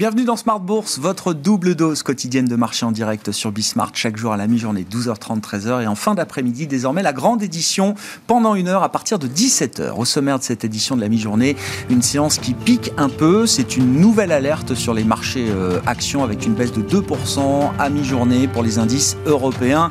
Bienvenue dans Smart Bourse, votre double dose quotidienne de marché en direct sur Bismart, chaque jour à la mi-journée, 12h30, 13h, et en fin d'après-midi, désormais la grande édition pendant une heure à partir de 17h. Au sommaire de cette édition de la mi-journée, une séance qui pique un peu, c'est une nouvelle alerte sur les marchés euh, actions avec une baisse de 2% à mi-journée pour les indices européens.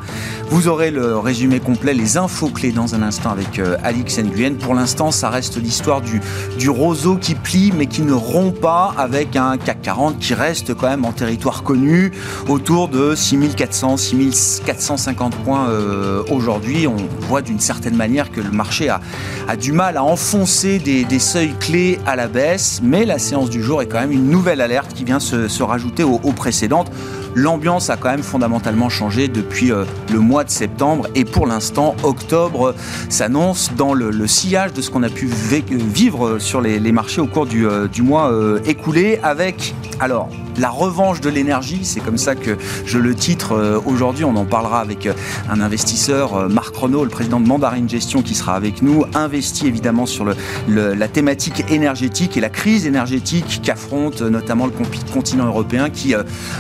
Vous aurez le résumé complet, les infos clés dans un instant avec euh, Alix Nguyen. Pour l'instant, ça reste l'histoire du, du roseau qui plie mais qui ne rompt pas avec un CAC 40 qui reste quand même en territoire connu, autour de 6400, 6450 points euh, aujourd'hui. On voit d'une certaine manière que le marché a, a du mal à enfoncer des, seuils clés à la baisse, mais la séance du jour est quand même une nouvelle alerte qui vient se, se rajouter aux, aux précédentes. L'ambiance a quand même fondamentalement changé depuis euh, le mois de septembre et pour l'instant, octobre s'annonce dans le, sillage de ce qu'on a pu vivre sur les, marchés au cours du, euh, mois euh, écoulé avec alors la revanche de l'énergie, c'est comme ça que je le titre euh, aujourd'hui. On en parlera avec euh, un investisseur, euh, Marc Renault, le président de Mandarine Gestion, qui sera avec nous, investi évidemment sur la thématique énergétique et la crise énergétique qu'affronte notamment le continent européen, qui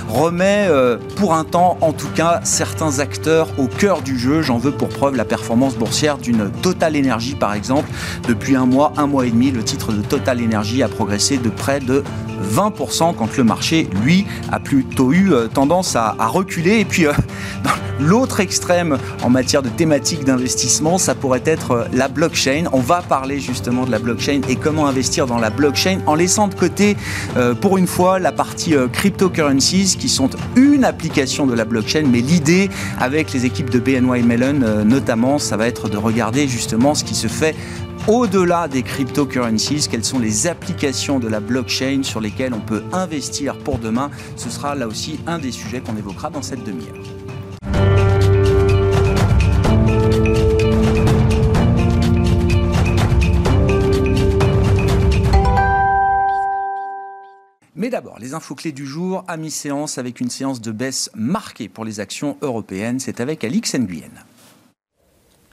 remet pour un temps, en tout cas, certains acteurs au cœur du jeu. J'en veux pour preuve la performance boursière d'une Total Energy, par exemple. Depuis un mois, un mois et demi, le titre de Total Energy a progressé de près de 20% quand le marché, lui, a plutôt eu euh, tendance à, reculer. Et puis, euh, dans l'autre extrême en matière de thématique d'investissement, ça pourrait être euh, la blockchain. On va parler justement de la blockchain et comment investir dans la blockchain en laissant de côté, pour une fois, la partie cryptocurrencies qui sont une application de la blockchain. Mais l'idée, avec les équipes de BNY Mellon notamment, ça va être de regarder justement ce qui se fait au-delà des cryptocurrencies, quelles sont les applications de la blockchain sur lesquelles on peut investir pour demain. Ce sera là aussi un des sujets qu'on évoquera dans cette demi-heure. Mais d'abord, les infos clés du jour à mi-séance avec une séance de baisse marquée pour les actions européennes. C'est avec Alix Nguyen.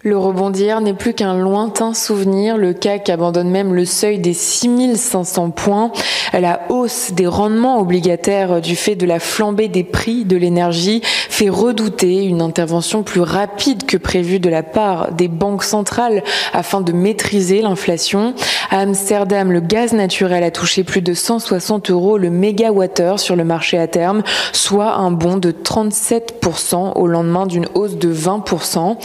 Le rebondir n'est plus qu'un lointain souvenir. Le CAC abandonne même le seuil des 6500 points. La hausse des rendements obligataires du fait de la flambée des prix de l'énergie fait redouter une intervention plus rapide que prévue de la part des banques centrales afin de maîtriser l'inflation. À Amsterdam, le gaz naturel a touché plus de 160 euros le mégawattheure sur le marché à terme, soit un bond de 37% au lendemain d'une hausse de 20%.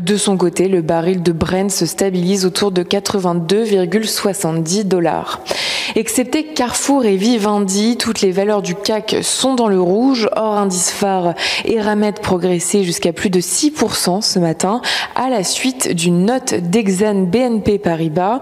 De son côté, le baril de Brent se stabilise autour de 82,70 dollars. Excepté Carrefour et Vivendi, toutes les valeurs du CAC sont dans le rouge. Or, indice phare Eramet progressé jusqu'à plus de 6% ce matin à la suite d'une note d'Exane BNP Paribas.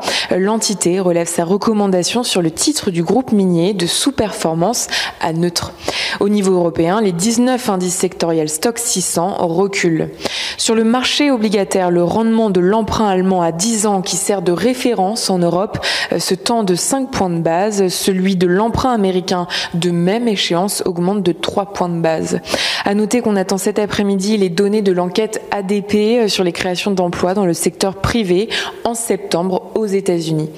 Relève sa recommandation sur le titre du groupe minier de sous-performance à neutre. Au niveau européen, les 19 indices sectoriels Stock 600 reculent. Sur le marché obligataire, le rendement de l'emprunt allemand à 10 ans qui sert de référence en Europe se tend de 5 points de base. Celui de l'emprunt américain de même échéance augmente de 3 points de base. À noter qu'on attend cet après-midi les données de l'enquête ADP sur les créations d'emplois dans le secteur privé en septembre aux États-Unis.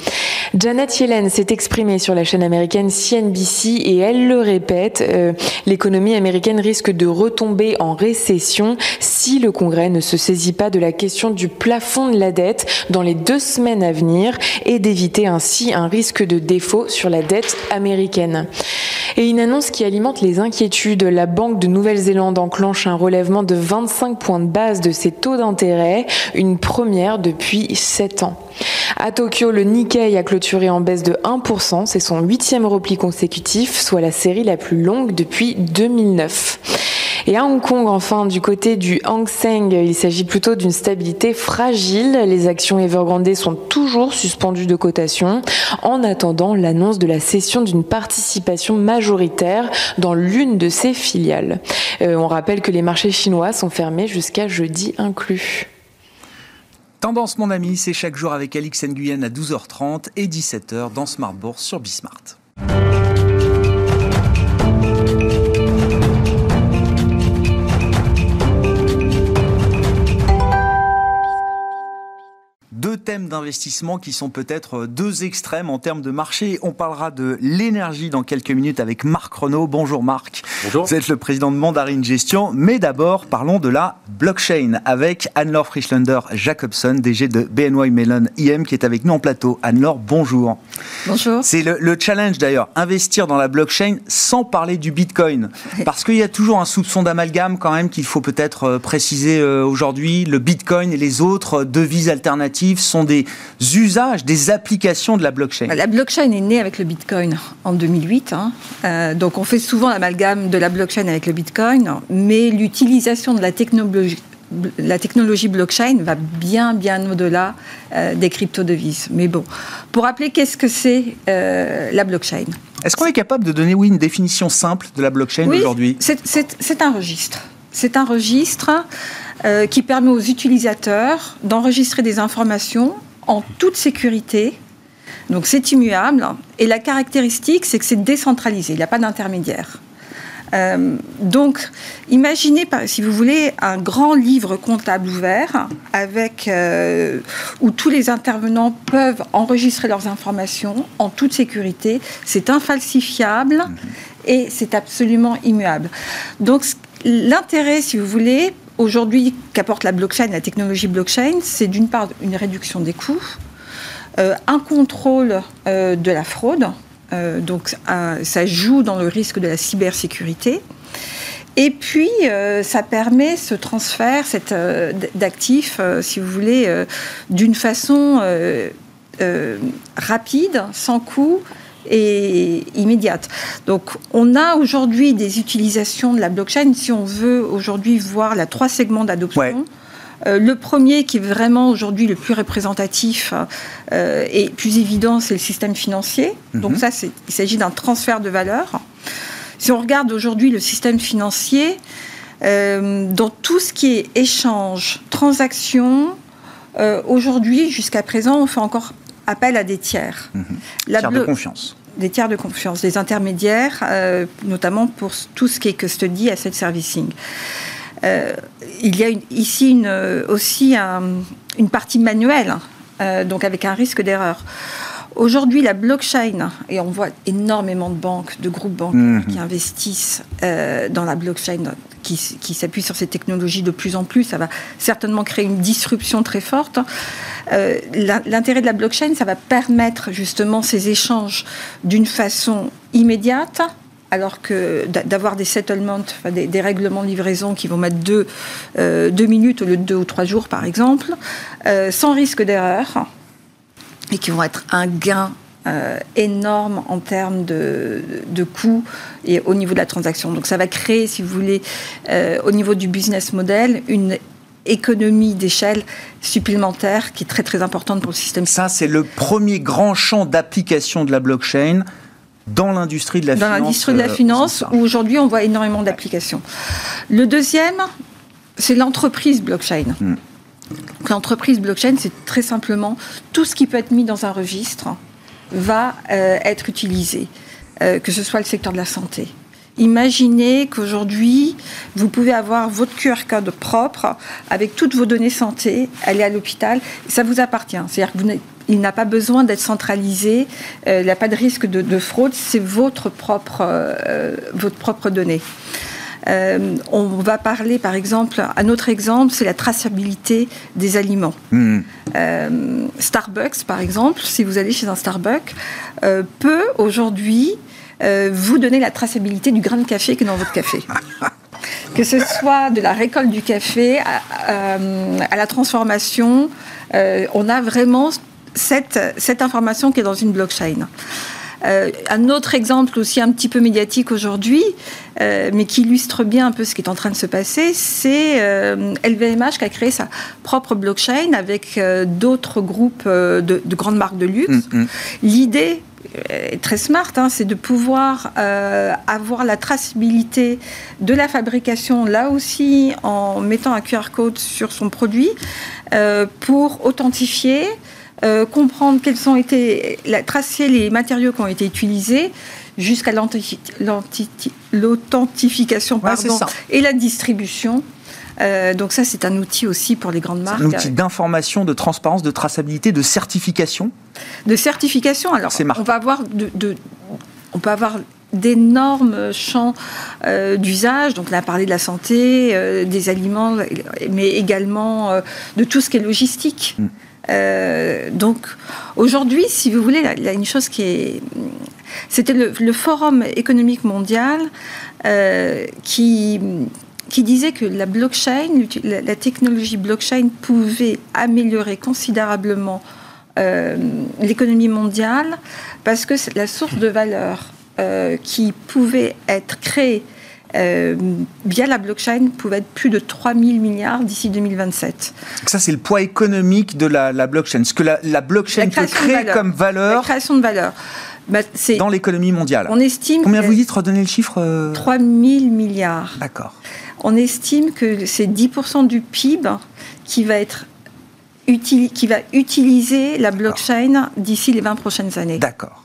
Janet Yellen s'est exprimée sur la chaîne américaine CNBC et elle le répète, euh, l'économie américaine risque de retomber en récession si le Congrès ne se saisit pas de la question du plafond de la dette dans les deux semaines à venir et d'éviter ainsi un risque de défaut sur la dette américaine. Et une annonce qui alimente les inquiétudes. La Banque de Nouvelle-Zélande enclenche un relèvement de 25 points de base de ses taux d'intérêt, une première depuis 7 ans. À Tokyo, le Nikkei a clôturé en baisse de 1%, c'est son huitième repli consécutif, soit la série la plus longue depuis 2009. Et à Hong Kong, enfin, du côté du Hang Seng, il s'agit plutôt d'une stabilité fragile. Les actions Evergrande sont toujours suspendues de cotation en attendant l'annonce de la cession d'une participation majoritaire dans l'une de ses filiales. Euh, on rappelle que les marchés chinois sont fermés jusqu'à jeudi inclus. Tendance, mon ami, c'est chaque jour avec Alix Nguyen à 12h30 et 17h dans Smart Bourse sur Bismart. Thèmes d'investissement qui sont peut-être deux extrêmes en termes de marché. On parlera de l'énergie dans quelques minutes avec Marc Renault. Bonjour Marc. Bonjour. Vous êtes le président de Mandarin Gestion. Mais d'abord, parlons de la blockchain avec Anne-Laure Frischlander Jacobson, DG de BNY Mellon IM, qui est avec nous en plateau. Anne-Laure, bonjour. Bonjour. C'est le, le, challenge d'ailleurs, investir dans la blockchain sans parler du Bitcoin. Parce qu'il y a toujours un soupçon d'amalgame quand même qu'il faut peut-être euh, préciser euh, aujourd'hui. Le Bitcoin et les autres devises alternatives sont des usages, des applications de la blockchain. La blockchain est née avec le Bitcoin en 2008. Hein. Euh, donc on fait souvent l'amalgame de la blockchain avec le Bitcoin, mais l'utilisation de la technologie la technologie blockchain va bien, bien au-delà euh, des crypto-devises. Mais bon, pour rappeler qu'est-ce que c'est euh, la blockchain Est-ce qu'on est capable de donner, oui, une définition simple de la blockchain oui, aujourd'hui? C'est un registre. C'est un registre euh, qui permet aux utilisateurs d'enregistrer des informations en toute sécurité. Donc c'est immuable. Et la caractéristique, c'est que c'est décentralisé. Il n'y a pas d'intermédiaire. Euh, donc, imaginez, si vous voulez, un grand livre comptable ouvert avec euh, où tous les intervenants peuvent enregistrer leurs informations en toute sécurité. C'est infalsifiable et c'est absolument immuable. Donc, l'intérêt, si vous voulez, aujourd'hui qu'apporte la blockchain, la technologie blockchain, c'est d'une part une réduction des coûts, euh, un contrôle euh, de la fraude. Euh, donc ça joue dans le risque de la cybersécurité. Et puis, ça permet ce transfert d'actifs, si vous voulez, d'une façon rapide, sans coût et immédiate. Donc, on a aujourd'hui des utilisations de la blockchain. Si on veut aujourd'hui voir la trois segments d'adoption, Ouais. Euh, le premier qui est vraiment aujourd'hui le plus représentatif euh, et plus évident, c'est le système financier. Mhm. Donc ça, c'est- il s'agit d'un transfert de valeur. Si on regarde aujourd'hui le système financier, euh, dans tout ce qui est échange, transaction, euh, aujourd'hui, jusqu'à présent, on fait encore appel à des tiers. La Mhm. Tiers de confiance. des tiers de confiance, des intermédiaires, euh, notamment pour tout ce qui est custody, asset servicing. Euh, il y a une- ici une, euh, aussi un- une partie manuelle, euh, donc avec un risque d'erreur. Aujourd'hui, la blockchain, et on voit énormément de banques, de groupes bancaires Mhm. qui investissent dans la blockchain, qui, s- qui s'appuient sur ces technologies de plus en plus, ça va certainement créer une disruption très forte. Euh, L'intérêt de la blockchain, ça va permettre justement ces échanges d'une façon immédiate, alors que d'a- d'avoir des settlements, des, règlements de livraison qui vont mettre deux, euh, deux minutes au lieu de deux ou trois jours, par exemple, euh, sans risque d'erreur, et qui vont être un gain euh, énorme en termes de, de coûts et au niveau de la transaction. Donc ça va créer, si vous voulez, euh, au niveau du business model, une économie d'échelle supplémentaire qui est très très importante pour le système Ça, c'est le premier grand champ d'application de la blockchain dans l'industrie de la dans finance. l'industrie de la euh, finance, où aujourd'hui on voit énormément d'applications. Le deuxième, c'est l'entreprise blockchain. Hmm. L'entreprise blockchain, c'est très simplement tout ce qui peut être mis dans un registre va euh, être utilisé, euh, que ce soit le secteur de la santé. Imaginez qu'aujourd'hui, vous pouvez avoir votre QR code propre avec toutes vos données santé, aller à l'hôpital, ça vous appartient. C'est-à-dire que vous n'êtes- il n'a pas besoin d'être centralisé, euh, il n'y a pas de risque de, de fraude, c'est votre propre, votre propre donnée. Euh, on va parler, par exemple, un autre exemple, c'est la traçabilité des aliments. Hmm. Euh, Starbucks, par exemple, si vous allez chez un Starbucks, euh, peut aujourd'hui vous donner la traçabilité du grain de café qui est dans votre café. que ce soit de la récolte du café à, à la transformation, on a vraiment cette, cette information qui est dans une blockchain. Euh, un autre exemple aussi un petit peu médiatique aujourd'hui, euh, mais qui illustre bien un peu ce qui est en train de se passer, c'est euh, LVMH qui a créé sa propre blockchain avec euh, d'autres groupes de, de grandes marques de luxe. Mm, mm. L'idée est très smart, hein, c'est de pouvoir euh, avoir la traçabilité de la fabrication, là aussi en mettant un QR code sur son produit, euh, pour authentifier, euh, comprendre quels ont été, la- tracer les matériaux qui ont été utilisés jusqu'à l'authentification Ouais, et la distribution. Euh, donc ça, c'est un outil aussi pour les grandes marques. Un outil d'information, de transparence, de traçabilité, de certification. De certification. Alors, on va avoir de, on peut avoir d'énormes champs euh, d'usage. Donc, on a parlé de la santé, euh, des aliments, mais également euh, de tout ce qui est logistique. Mm. donc, aujourd'hui, si vous voulez, il y a une chose qui est. C'était le, Forum économique mondial qui qui disait que la blockchain, la technologie blockchain pouvait améliorer considérablement l'économie mondiale parce que la source de valeur euh, qui pouvaient être créés euh, via la blockchain pouvait être plus de 3 000 milliards d'ici 2027. Ça, c'est le poids économique de la, blockchain. Ce que la, blockchain peut créer comme valeur. La création de valeur. Bah, dans l'économie mondiale. On estime. Combien vous dites redonner le chiffre 3 000 milliards. D'accord. On estime que c'est 10% du PIB qui va être qui va utiliser la blockchain d'ici les 20 prochaines années. D'accord.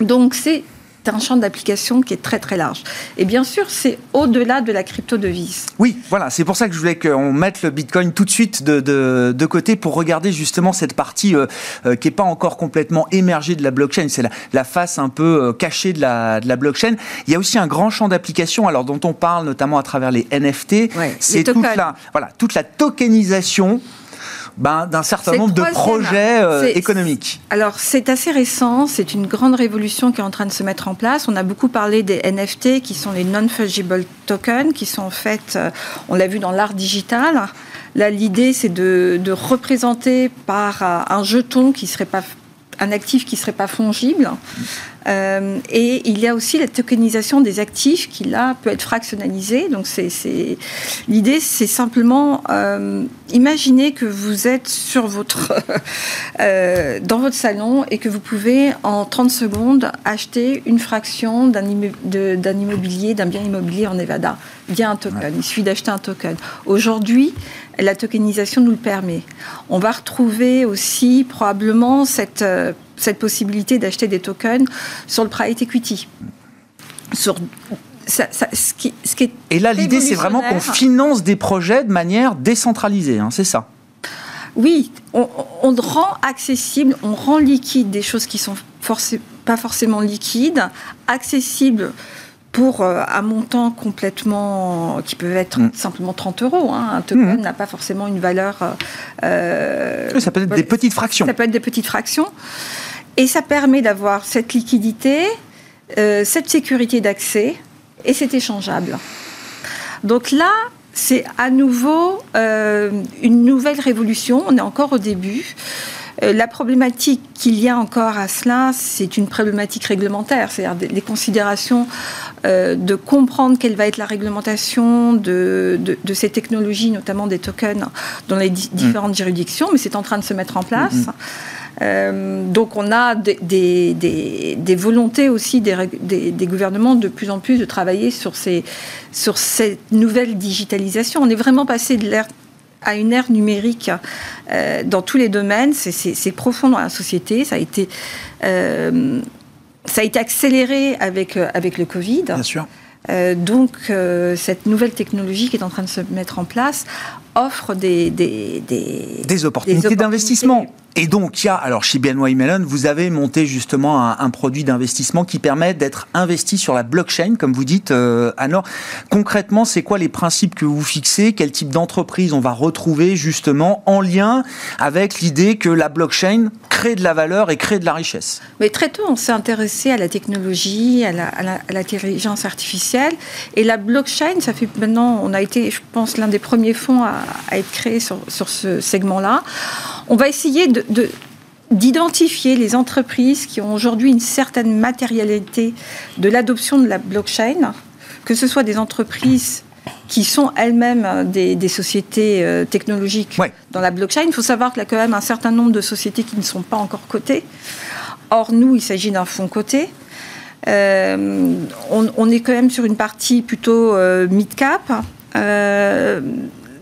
Donc c'est un champ d'application qui est très très large. Et bien sûr, c'est au-delà de la crypto-devise. Oui, voilà, c'est pour ça que je voulais qu'on mette le Bitcoin tout de suite de, de, côté pour regarder justement cette partie euh, euh, qui n'est pas encore complètement émergée de la blockchain. C'est la, la, face un peu euh, cachée de la, de la blockchain. Il y a aussi un grand champ d'application, alors dont on parle notamment à travers les NFT. c'est toute la, voilà, toute la tokenisation ben, d'un certain nombre de projets euh, économiques. Alors c'est assez récent, c'est une grande révolution qui est en train de se mettre en place. On a beaucoup parlé des NFT qui sont les non-fungible tokens, qui sont en fait, euh, on l'a vu dans l'art digital. Là, l'idée, c'est de, de, représenter par euh, un jeton qui serait pas un actif qui ne serait pas fongible. Euh, et il y a aussi la tokenisation des actifs qui, là, peut être fractionnalisé. Donc, c'est, l'idée, c'est simplement euh, imaginer que vous êtes sur votre, euh, dans votre salon et que vous pouvez, en 30 secondes, acheter une fraction d'un, d'un immobilier, d'un bien immobilier en Nevada via un token. Il suffit d'acheter un token. Aujourd'hui, la tokenisation nous le permet. On va retrouver aussi probablement cette, euh, cette possibilité d'acheter des tokens sur le private equity. Sur ça, ce qui, ce qui est Et là, l'idée, c'est vraiment qu'on finance des projets de manière décentralisée, hein, c'est ça Oui, on, rend accessible, on rend liquide des choses qui sont pas forcément liquides, accessibles pour euh, un montant complètement qui peut être mm. simplement 30 euros. Hein. Un token mm. n'a pas forcément une valeur. Euh, ça peut être des petites fractions. Ça peut être des petites fractions. Et ça permet d'avoir cette liquidité, euh, cette sécurité d'accès, et c'est échangeable. Donc là, c'est à nouveau une nouvelle révolution. On est encore au début. Euh, la problématique qu'il y a encore à cela, c'est une problématique réglementaire, c'est-à-dire les considérations euh, de comprendre quelle va être la réglementation de, ces technologies, notamment des tokens, dans les mm. différentes juridictions, mais c'est en train de se mettre en place. Mm, mm. Euh, donc on a des, volontés aussi des, gouvernements de plus en plus de travailler sur, ces, sur cette nouvelle digitalisation. On est vraiment passé de l'ère à une ère numérique euh, dans tous les domaines. C'est profond dans la société. Ça a été, euh, ça a été accéléré avec, avec le Covid. Bien sûr. donc, cette nouvelle technologie qui est en train de se mettre en place offre des, des, des, opportunités d'investissement. Et donc, il y a, alors chez BNY Mellon, vous avez monté justement un, produit d'investissement qui permet d'être investi sur la blockchain, comme vous dites, euh, Alors, Concrètement, c'est quoi les principes que vous fixez? Quel type d'entreprise on va retrouver justement en lien avec l'idée que la blockchain crée de la valeur et crée de la richesse? Mais très tôt, on s'est intéressé à la technologie, à l'intelligence artificielle. Et la blockchain, ça fait maintenant, on a été, je pense, l'un des premiers fonds à, être créé sur ce segment-là. On va essayer de, d'identifier les entreprises qui ont aujourd'hui une certaine matérialité de l'adoption de la blockchain, que ce soit des entreprises qui sont elles-mêmes des, sociétés euh, technologiques dans la blockchain. Il faut savoir qu'il y a quand même un certain nombre de sociétés qui ne sont pas encore cotées. Or, nous, il s'agit d'un fonds coté. Euh, on, est quand même sur une partie plutôt euh, mid-cap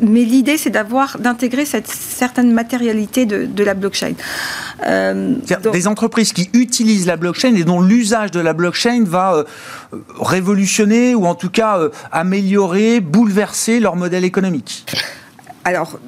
mais l'idée, c'est d'avoir, d'intégrer cette certaine matérialité de, la blockchain. Euh, des entreprises qui utilisent la blockchain et dont l'usage de la blockchain va euh, révolutionner ou en tout cas améliorer, bouleverser leur modèle économique alors,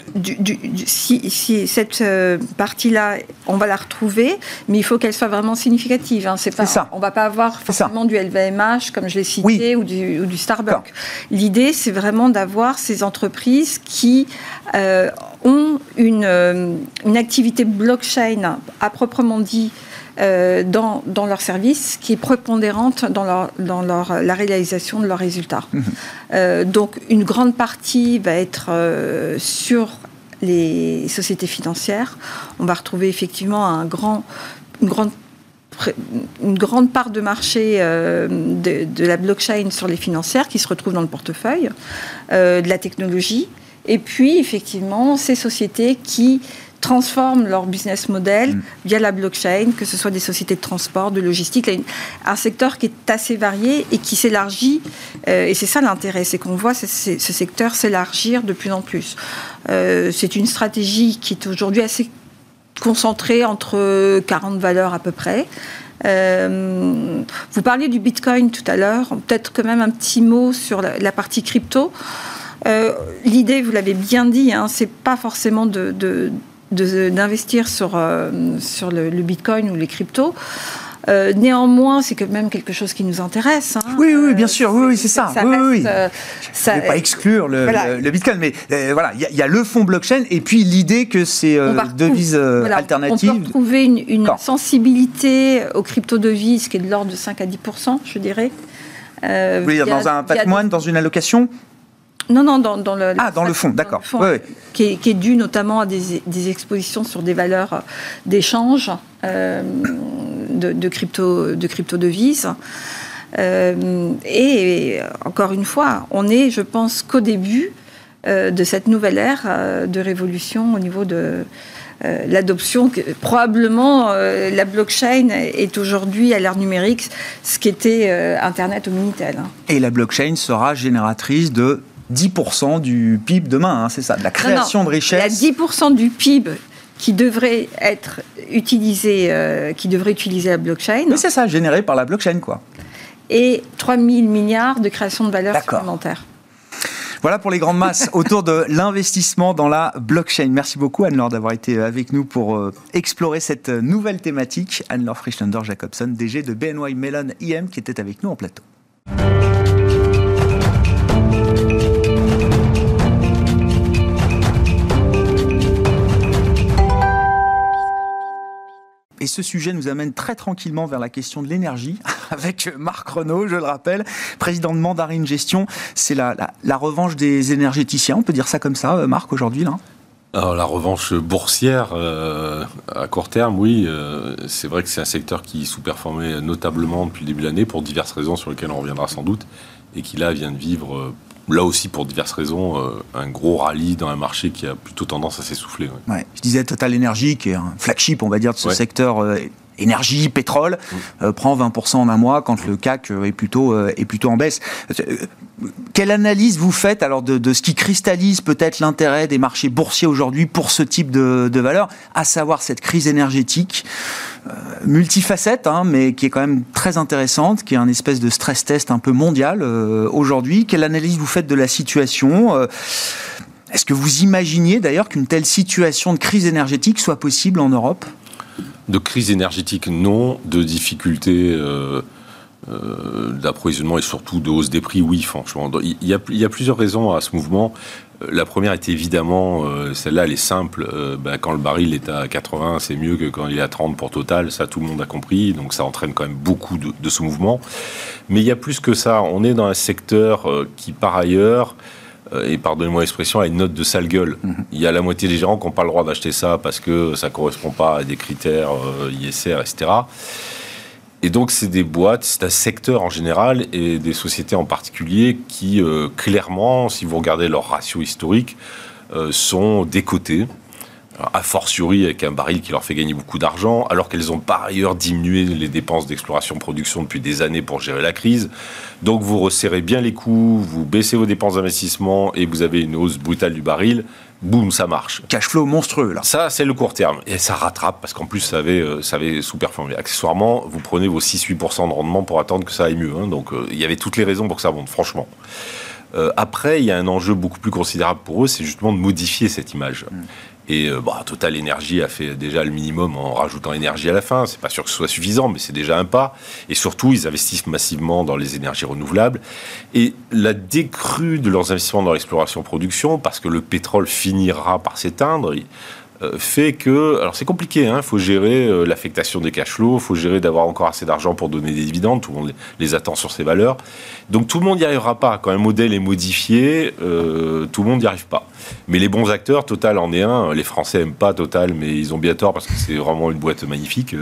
si, cette euh, partie-là, on va la retrouver, mais il faut qu'elle soit vraiment significative. Hein. C'est pas, ça. On va pas avoir forcément du LVMH, comme je l'ai cité, ou, du, Starbucks. L'idée, c'est vraiment d'avoir ces entreprises qui euh, ont une, euh, une activité blockchain à proprement dit euh, dans, dans, leur service qui est prépondérante dans, leur, dans leur, la réalisation de leurs résultats. Mhm. Euh, donc une grande partie va être euh, sur les sociétés financières. On va retrouver effectivement un grand, une grande une grande part de marché de, de, la blockchain sur les financières qui se retrouvent dans le portefeuille, de la technologie, et puis effectivement ces sociétés qui transforment leur business model mm. via la blockchain, que ce soit des sociétés de transport, de logistique, un secteur qui est assez varié et qui s'élargit. Euh, et c'est ça l'intérêt, c'est qu'on voit ce, secteur s'élargir de plus en plus. Euh, c'est une stratégie qui est aujourd'hui assez concentrée entre 40 valeurs à peu près. Euh, vous parliez du Bitcoin tout à l'heure, peut-être quand même un petit mot sur la, partie crypto. L'idée, vous l'avez bien dit, hein, c'est pas forcément de d'investir sur, euh, sur le, Bitcoin ou les cryptos. Euh, néanmoins, c'est quand même quelque chose qui nous intéresse. Hein. Oui, oui, bien sûr, oui, oui c'est ça. oui, oui. Euh, ça ne pas exclure le, le, Bitcoin, mais voilà, il y, a le fonds blockchain et puis l'idée que c'est devises alternatives. On peut retrouver une, une sensibilité aux crypto-devises qui est de l'ordre de 5 à 10 je dirais. Voulez dire dans un patrimoine, dans une allocation? Non, non, dans, le, ah, dans le fond, d'accord. Qui, est, dû notamment à des, expositions sur des valeurs d'échange euh, de, crypto, de crypto devises. Euh, et encore une fois, on est, je pense, qu'au début euh, de cette nouvelle ère de révolution au niveau de l'adoption. Probablement, la blockchain est aujourd'hui à l'ère numérique ce qu'était Internet au Minitel. Hein. Et la blockchain sera génératrice de 10% du PIB demain, hein, c'est ça, de la création de richesse. Il y a 10% du PIB qui devrait être utilisé, euh, qui devrait utiliser la blockchain. Mais c'est ça, généré par la blockchain, quoi. Et 3 000 milliards de création de valeur supplémentaire. Voilà pour les grandes masses autour de l'investissement dans la blockchain. Merci beaucoup Anne-Laure d'avoir été avec nous pour euh, explorer cette nouvelle thématique. Anne-Laure Frischlander-Jacobson, DG de BNY Mellon IM, qui était avec nous en plateau. Et ce sujet nous amène très tranquillement vers la question de l'énergie, avec Marc Renault, je le rappelle, président de Mandarine Gestion. C'est la, revanche des énergéticiens, on peut dire ça comme ça, euh, Marc, aujourd'hui là alors, la revanche boursière, euh, à court terme, oui, euh, c'est vrai que c'est un secteur qui sous-performait notablement depuis le début de l'année pour diverses raisons sur lesquelles on reviendra sans doute, et qui là vient de vivre là aussi pour diverses raisons, euh, un gros rallye dans un marché qui a plutôt tendance à s'essouffler. Ouais. Je disais Total Energy, qui est un flagship, on va dire, de ce secteur euh, énergie, pétrole, mm. euh, prend 20% en un mois quand le CAC est plutôt, est plutôt en baisse. Quelle analyse vous faites alors de, ce qui cristallise peut-être l'intérêt des marchés boursiers aujourd'hui pour ce type de, de valeur, à savoir cette crise énergétique euh, multifacette, hein, mais qui est quand même très intéressante, qui est un espèce de stress test un peu mondial euh, aujourd'hui? Quelle analyse vous faites de la situation euh, Est-ce que vous imaginiez d'ailleurs qu'une telle situation de crise énergétique soit possible en Europe? De crise énergétique, non. De difficultés d'approvisionnement et surtout de hausse des prix, oui, franchement. Il y, a, plusieurs raisons à ce mouvement. La première est évidemment, euh, celle-là, elle est simple. Euh, bah, quand le baril est à 80, c'est mieux que quand il est à 30 pour Total. Ça, tout le monde a compris. Donc, ça entraîne quand même beaucoup de, ce mouvement. Mais il y a plus que ça. On est dans un secteur euh, qui, par ailleurs, et pardonnez-moi l'expression, a une note de sale gueule. Mhm. Il y a la moitié des gérants qui n'ont pas le droit d'acheter ça parce que ça ne correspond pas à des critères ISR, etc. Et donc, c'est des boîtes, c'est un secteur en général et des sociétés en particulier qui, euh, clairement, si vous regardez leur ratio historique, euh, sont décotées. A fortiori avec un baril qui leur fait gagner beaucoup d'argent, alors qu'elles ont par ailleurs diminué les dépenses d'exploration-production depuis des années pour gérer la crise. Donc vous resserrez bien les coûts, vous baissez vos dépenses d'investissement et vous avez une hausse brutale du baril. Boum, ça marche. Cash flow monstrueux, là. Ça, c'est le court terme. Et ça rattrape, parce qu'en plus, ça avait, euh, avait sous-performé. Accessoirement, vous prenez vos 6-8% de rendement pour attendre que ça aille mieux. Hein. Donc, euh, il y avait toutes les raisons pour que ça monte, franchement. Euh, après, il y a un enjeu beaucoup plus considérable pour eux, c'est justement de modifier cette image. Et euh, bah, Total Energy a fait déjà le minimum en rajoutant énergie à la fin. C'est pas sûr que ce soit suffisant, mais c'est déjà un pas. Et surtout, ils investissent massivement dans les énergies renouvelables. Et la décrue de leurs investissements dans l'exploration-production, parce que le pétrole finira par s'éteindre, fait que, alors c'est compliqué, il hein, faut gérer euh, l'affectation des cash flows, il faut gérer d'avoir encore assez d'argent pour donner des dividendes, tout le monde les, attend sur ces valeurs. Donc tout le monde n'y arrivera pas. Quand un modèle est modifié, euh, tout le monde n'y arrive pas. Mais les bons acteurs, Total en est un. Les Français n'aiment pas Total, mais ils ont bien tort parce que c'est vraiment une boîte magnifique,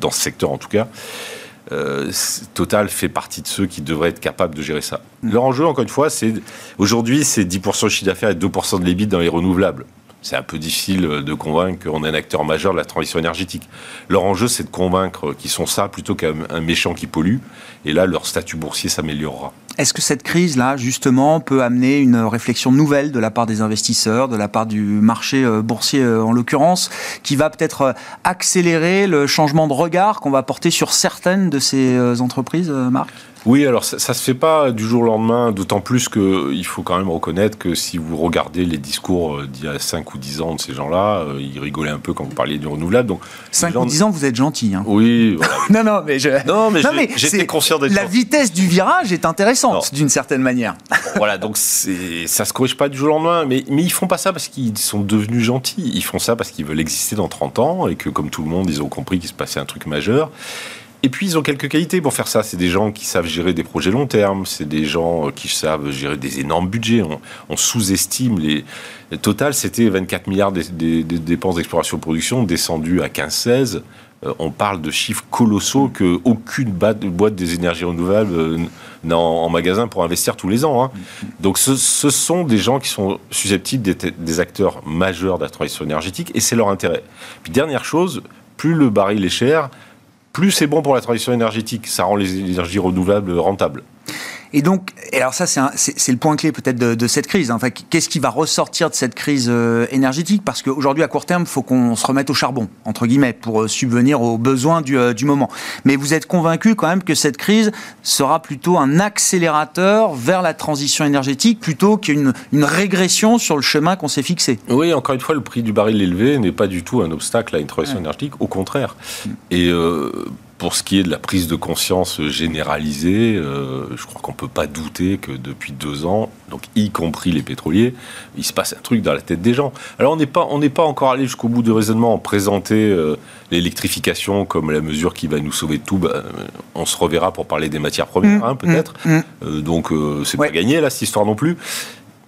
dans ce secteur en tout cas. Total fait partie de ceux qui devraient être capables de gérer ça. Leur enjeu, encore une fois, c'est aujourd'hui, c'est 10% de chiffre d'affaires et 2% de l'ébit dans les renouvelables c'est un peu difficile de convaincre qu'on est un acteur majeur de la transition énergétique. Leur enjeu, c'est de convaincre qu'ils sont ça plutôt qu'un méchant qui pollue. Et là, leur statut boursier s'améliorera. Est-ce que cette crise-là, justement, peut amener une réflexion nouvelle de la part des investisseurs, de la part du marché euh, boursier euh, en l'occurrence, qui va peut-être euh, accélérer le changement de regard qu'on va porter sur certaines de ces entreprises, Marc? Oui, alors ça, ne se fait pas du jour au lendemain, d'autant plus qu'il faut quand même reconnaître que si vous regardez les discours d'il y a 5 ou 10 ans de ces gens-là, ils rigolaient un peu quand vous parliez du renouvelable. Donc, 5 ou 10 ans, vous êtes gentil. Hein. Oui. non, non, mais je... non, mais, j'étais conscient d'être La vitesse du virage est intéressante, d'une certaine manière. voilà, donc ça se corrige pas du jour au lendemain, mais, mais ils font pas ça parce qu'ils sont devenus gentils. Ils font ça parce qu'ils veulent exister dans 30 ans et que, comme tout le monde, ils ont compris qu'il se passait un truc majeur. Et puis, ils ont quelques qualités pour faire ça. C'est des gens qui savent gérer des projets long terme, c'est des gens euh, qui savent gérer des énormes budgets. On, sous-estime les. Total, c'était 24 milliards des, dépenses d'exploration-production, descendues à 15-16. Euh, on parle de chiffres colossaux que aucune boîte des énergies renouvelables euh, n'a en, magasin pour investir tous les ans. Hein. Donc, ce, sont des gens qui sont susceptibles d'être des acteurs majeurs de la transition énergétique et c'est leur intérêt. Puis, dernière chose, plus le baril est cher, plus c'est bon pour la transition énergétique. Ça rend les énergies renouvelables rentables. Et donc, alors ça, c'est le point clé peut-être de, cette crise. Enfin, qu'est-ce qui va ressortir de cette crise euh, énergétique? Parce qu'aujourd'hui, à court terme, il faut qu'on se remette au charbon, entre guillemets, pour euh, subvenir aux besoins du, euh, du, moment. Mais vous êtes convaincu quand même que cette crise sera plutôt un accélérateur vers la transition énergétique plutôt qu'une une régression sur le chemin qu'on s'est fixé Oui, encore une fois, le prix du baril élevé n'est pas du tout un obstacle à une transition énergétique, au contraire. Mm. Et pour ce qui est de la prise de conscience généralisée, euh, je crois qu'on ne peut pas douter que depuis deux ans, donc y compris les pétroliers, il se passe un truc dans la tête des gens. Alors on n'est pas, on pas encore allé jusqu'au bout du raisonnement en présenter euh, l'électrification comme la mesure qui va nous sauver de tout. Bah, on se reverra pour parler des matières premières, mmh, hein, peut-être. Mmh, mmh. Euh, donc c'est pas gagné là cette histoire non plus.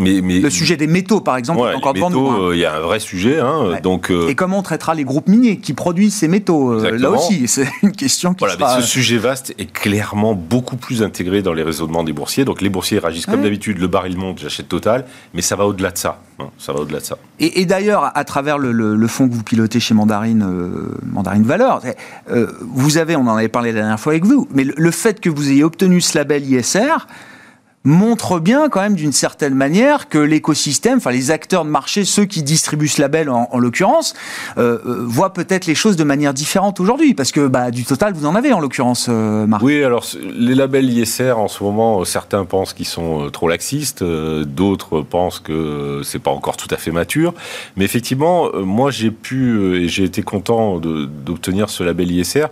Mais, le sujet des métaux, par exemple, est encore devant nous. Hein. Euh, il y a un vrai sujet. Hein, donc, euh, Et comment on traitera les groupes miniers qui produisent ces métaux euh, Là aussi, c'est une question qui voilà, mais ce sujet vaste est clairement beaucoup plus intégré dans les raisonnements des boursiers. Donc les boursiers réagissent comme d'habitude, le baril monte, j'achète Total, mais ça va au-delà de ça. Ça va au-delà de ça. Et, d'ailleurs, à travers le, fonds que vous pilotez chez Mandarine, Mandarine Valeur, vous avez, on en avait parlé la dernière fois avec vous, mais le fait que vous ayez obtenu ce label ISR, montre bien quand même d'une certaine manière que l'écosystème, enfin les acteurs de marché, ceux qui distribuent ce label en, l'occurrence, euh, euh, voient peut-être les choses de manière différente aujourd'hui, parce que bah, du total, vous en avez en l'occurrence, euh, Marc. Oui, alors les labels ISR en ce moment, certains pensent qu'ils sont trop laxistes, d'autres pensent que c'est pas encore tout à fait mature, mais effectivement, moi j'ai pu et j'ai été content d'obtenir ce label ISR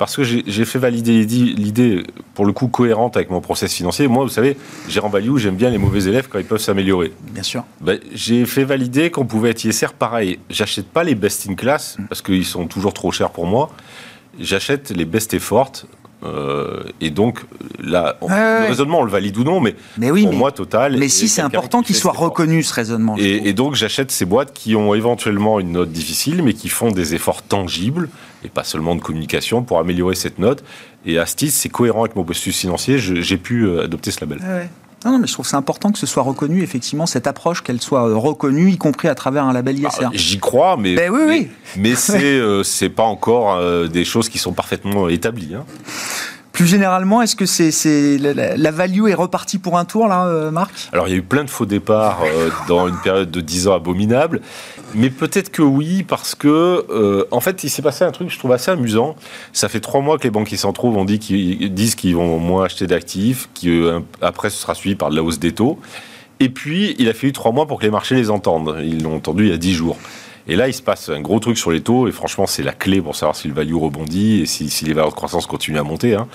parce que j'ai fait valider l'idée, pour le coup, cohérente avec mon process financier. Moi, vous savez, gérant value, j'aime bien les mauvais élèves quand ils peuvent s'améliorer. Bien sûr. Ben, j'ai fait valider qu'on pouvait être ISR pareil. J'achète pas les best in class, mm. parce qu'ils sont toujours trop chers pour moi. J'achète les best effort. Euh, et donc, là, le raisonnement, on le valide ou non, mais, mais oui, pour moi, total. Mais si, c'est important qu'il soit reconnu, ce raisonnement. Et, et, donc, j'achète ces boîtes qui ont éventuellement une note difficile, mais qui font des efforts tangibles et pas seulement de communication pour améliorer cette note. Et Astis, c'est cohérent avec mon postus financier, j'ai pu euh, adopter ce label. Non, non, mais je trouve c'est important que ce soit reconnu, effectivement, cette approche, qu'elle soit euh, reconnue, y compris à travers un label ISR. Bah, J'y crois, mais, Ben oui, mais, oui. mais c'est euh, c'est pas encore euh, des choses qui sont parfaitement établies. hein. Plus généralement, est-ce que c'est la, la- value est repartie pour un tour, là, euh, Marc? Alors il y a eu plein de faux départs euh, dans une période de 10 ans abominable, mais peut-être que oui, parce que euh, en fait il s'est passé un truc que je trouve assez amusant. Ça fait trois mois que les banquiers centraux ont dit qu'ils disent qu'ils vont moins acheter d'actifs, qu'après ce sera suivi par de la hausse des taux. Et puis il a fallu trois mois pour que les marchés les entendent. Ils l'ont entendu il y a 10 jours. Et là, il se passe un gros truc sur les taux, et franchement, c'est la clé pour savoir si le value rebondit et si, les valeurs de croissance continuent à monter. hein.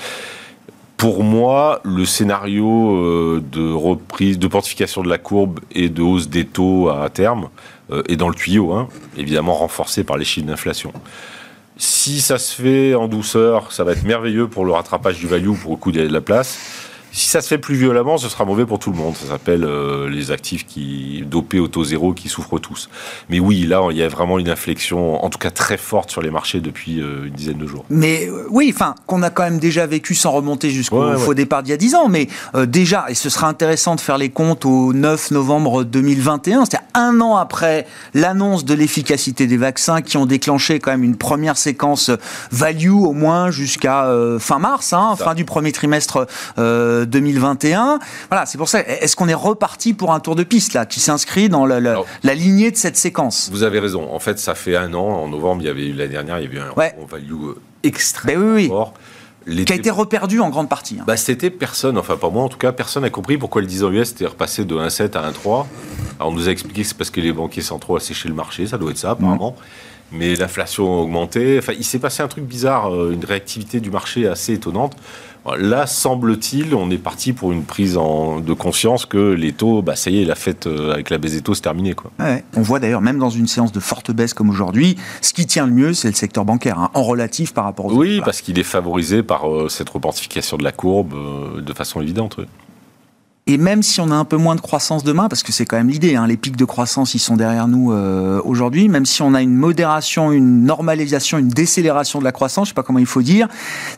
Pour moi, le scénario euh, de reprise, de portification de la courbe et de hausse des taux à terme euh, est dans le tuyau, hein, évidemment renforcé par les chiffres d'inflation. Si ça se fait en douceur, ça va être merveilleux pour le rattrapage du value, pour le coup de la place. Si ça se fait plus violemment, ce sera mauvais pour tout le monde. Ça s'appelle euh, les actifs qui dopés au taux zéro qui souffrent tous. Mais oui, là, il y a vraiment une inflexion, en tout cas très forte sur les marchés depuis euh, une dizaine de jours. Mais euh, oui, enfin, qu'on a quand même déjà vécu sans remonter jusqu'au Ouais, ouais. faux départ d'il y a 10 ans. Mais déjà, et ce sera intéressant de faire les comptes au 9 novembre 2021, c'est-à-dire un an après l'annonce de l'efficacité des vaccins qui ont déclenché quand même une première séquence value au moins jusqu'à fin mars, hein, fin du premier trimestre 2021. Voilà, c'est pour ça. Est-ce qu'on est reparti pour un tour de piste là, qui s'inscrit dans la, la- Alors- la lignée de cette séquence? Vous avez raison. En fait, ça fait un an. En novembre, il y avait eu l'année dernière, il y avait eu un Ouais. value euh, extrêmement Ben oui, oui. fort. Qui a été reperdu en grande partie. hein. Bah, c'était personne, enfin pas moi en tout cas, personne n'a compris pourquoi le 10 ans US était repassé de 1,7 à 1,3. Alors on nous a expliqué que c'est parce que les banquiers centraux asséchaient le marché, ça doit être ça apparemment. Mais l'inflation a augmenté. Enfin, il s'est passé un truc bizarre, euh, une réactivité du marché assez étonnante. Là, semble-t-il, on est parti pour une prise en- de conscience que les taux, bah, ça y est, la fête euh, avec la baisse des taux, c'est terminé. Quoi. Ouais. On voit d'ailleurs, même dans une séance de forte baisse comme aujourd'hui, ce qui tient le mieux, c'est le secteur bancaire, hein, en relatif par rapport aux. Oui, parce qu'il est favorisé par euh, cette reportification de la courbe euh, de façon évidente. oui. Et même si on a un peu moins de croissance demain, parce que c'est quand même l'idée, hein, les pics de croissance, ils sont derrière nous euh, aujourd'hui, même si on a une modération, une normalisation, une décélération de la croissance, je sais pas comment il faut dire,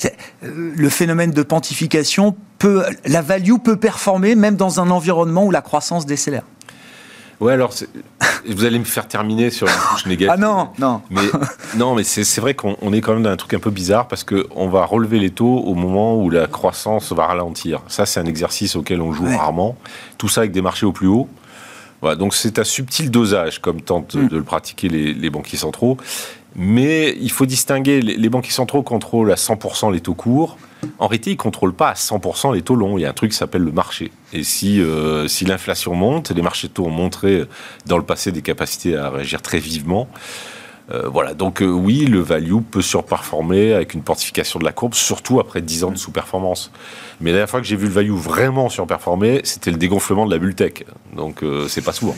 euh, le phénomène de pantification peut, la value peut performer même dans un environnement où la croissance décélère. Ouais, alors, vous allez me faire terminer sur une couche négative. Ah non, non. Mais non, mais c'est vrai qu'on on est quand même dans un truc un peu bizarre parce que on va relever les taux au moment où la croissance va ralentir. Ça, c'est un exercice auquel on joue Ouais. rarement. Tout ça avec des marchés au plus haut. Voilà, donc c'est un subtil dosage, comme tentent Mm. de le pratiquer les, les banquiers centraux. Mais il faut distinguer, les, les banquiers centraux contrôlent à 100% les taux courts. En réalité, ils ne contrôlent pas à 100% les taux longs. Il y a un truc qui s'appelle le marché. Et si, euh, si l'inflation monte, les marchés de taux ont montré dans le passé des capacités à réagir très vivement. Euh, voilà, donc euh, oui, le value peut surperformer avec une portification de la courbe, surtout après 10 ans de sous-performance. Mais la dernière fois que j'ai vu le value vraiment surperformer, c'était le dégonflement de la bulle tech. Donc euh, c'est pas souvent.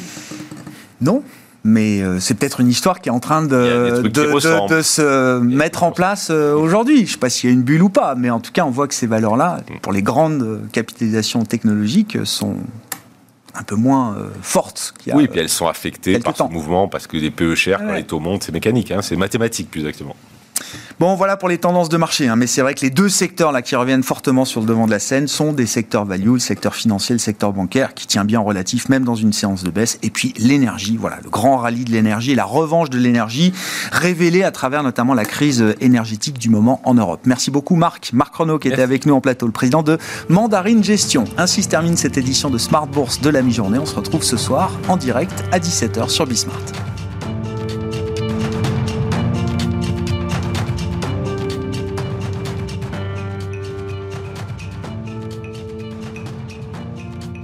Non, mais euh, c'est peut-être une histoire qui est en train Il de, se mettre en place euh, aujourd'hui. Je ne sais pas s'il y a une bulle ou pas, mais en tout cas, on voit que ces valeurs-là, pour les grandes euh, capitalisations technologiques, sont un peu moins euh, fortes. qu'il y a, Oui, euh, puis elles sont affectées par temps. ce mouvement parce que des PE chers, quand Ouais. les taux montent, c'est mécanique, hein, c'est mathématique plus exactement. Bon, voilà pour les tendances de marché. hein, mais c'est vrai que les deux secteurs là qui reviennent fortement sur le devant de la scène sont des secteurs value, le secteur financier, le secteur bancaire, qui tient bien en relatif, même dans une séance de baisse. Et puis l'énergie, voilà, le grand rallye de l'énergie la revanche de l'énergie, révélée à travers notamment la crise énergétique du moment en Europe. Merci beaucoup Marc. Marc Renaud qui était avec nous en plateau, le président de Mandarine Gestion. Ainsi se termine cette édition de Smart Bourse de la mi-journée. On se retrouve ce soir en direct à 17h sur Bismart.